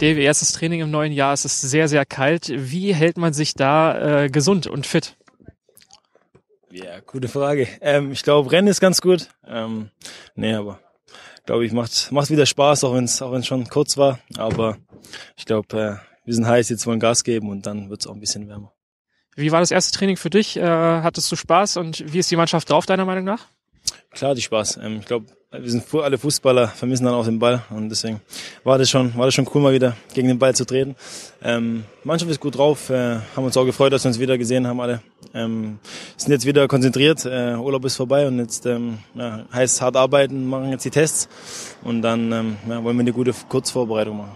Davy, erstes Training im neuen Jahr. Es ist sehr, sehr kalt. Wie hält man sich da äh, gesund und fit? Ja, gute Frage. Ähm, ich glaube, Rennen ist ganz gut. Ähm, nee, aber glaube ich, macht macht wieder Spaß, auch wenn es auch wenn's schon kurz war. Aber ich glaube, äh, wir sind heiß, jetzt wollen Gas geben und dann wird es auch ein bisschen wärmer. Wie war das erste Training für dich? Äh, hattest du Spaß und wie ist die Mannschaft drauf, deiner Meinung nach? Klar, die Spaß. Ähm, ich glaube, wir sind alle Fußballer, vermissen dann auch den Ball und deswegen war das schon, war das schon cool, mal wieder gegen den Ball zu treten. Ähm, Mannschaft ist gut drauf, äh, haben uns auch gefreut, dass wir uns wieder gesehen haben alle. Ähm, sind jetzt wieder konzentriert, äh, Urlaub ist vorbei und jetzt ähm, ja, heißt hart arbeiten, machen jetzt die Tests und dann ähm, ja, wollen wir eine gute Kurzvorbereitung machen.